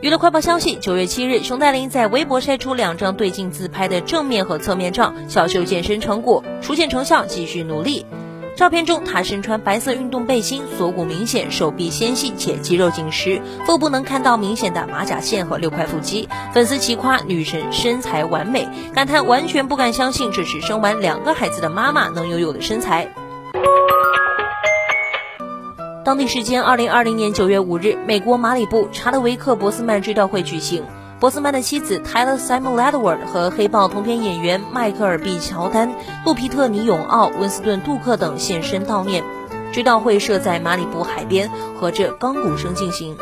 娱乐快报消息：九月七日，熊黛林在微博晒出两张对镜自拍的正面和侧面照，小秀健身成果，初见成效，继续努力。照片中，她身穿白色运动背心，锁骨明显，手臂纤细且肌肉紧实，腹部能看到明显的马甲线和六块腹肌。粉丝齐夸女神身材完美，感叹完全不敢相信这是生完两个孩子的妈妈能拥有的身材。当地时间二零二零年九月五日，美国马里布查德维克·博斯曼追悼会举行。博斯曼的妻子 Tyler Simon Edward 和黑豹同片演员迈克尔 ·B· 乔丹、路皮特·尼永奥、温斯顿·杜克等现身悼念。追悼会设在马里布海边，和着钢鼓声进行。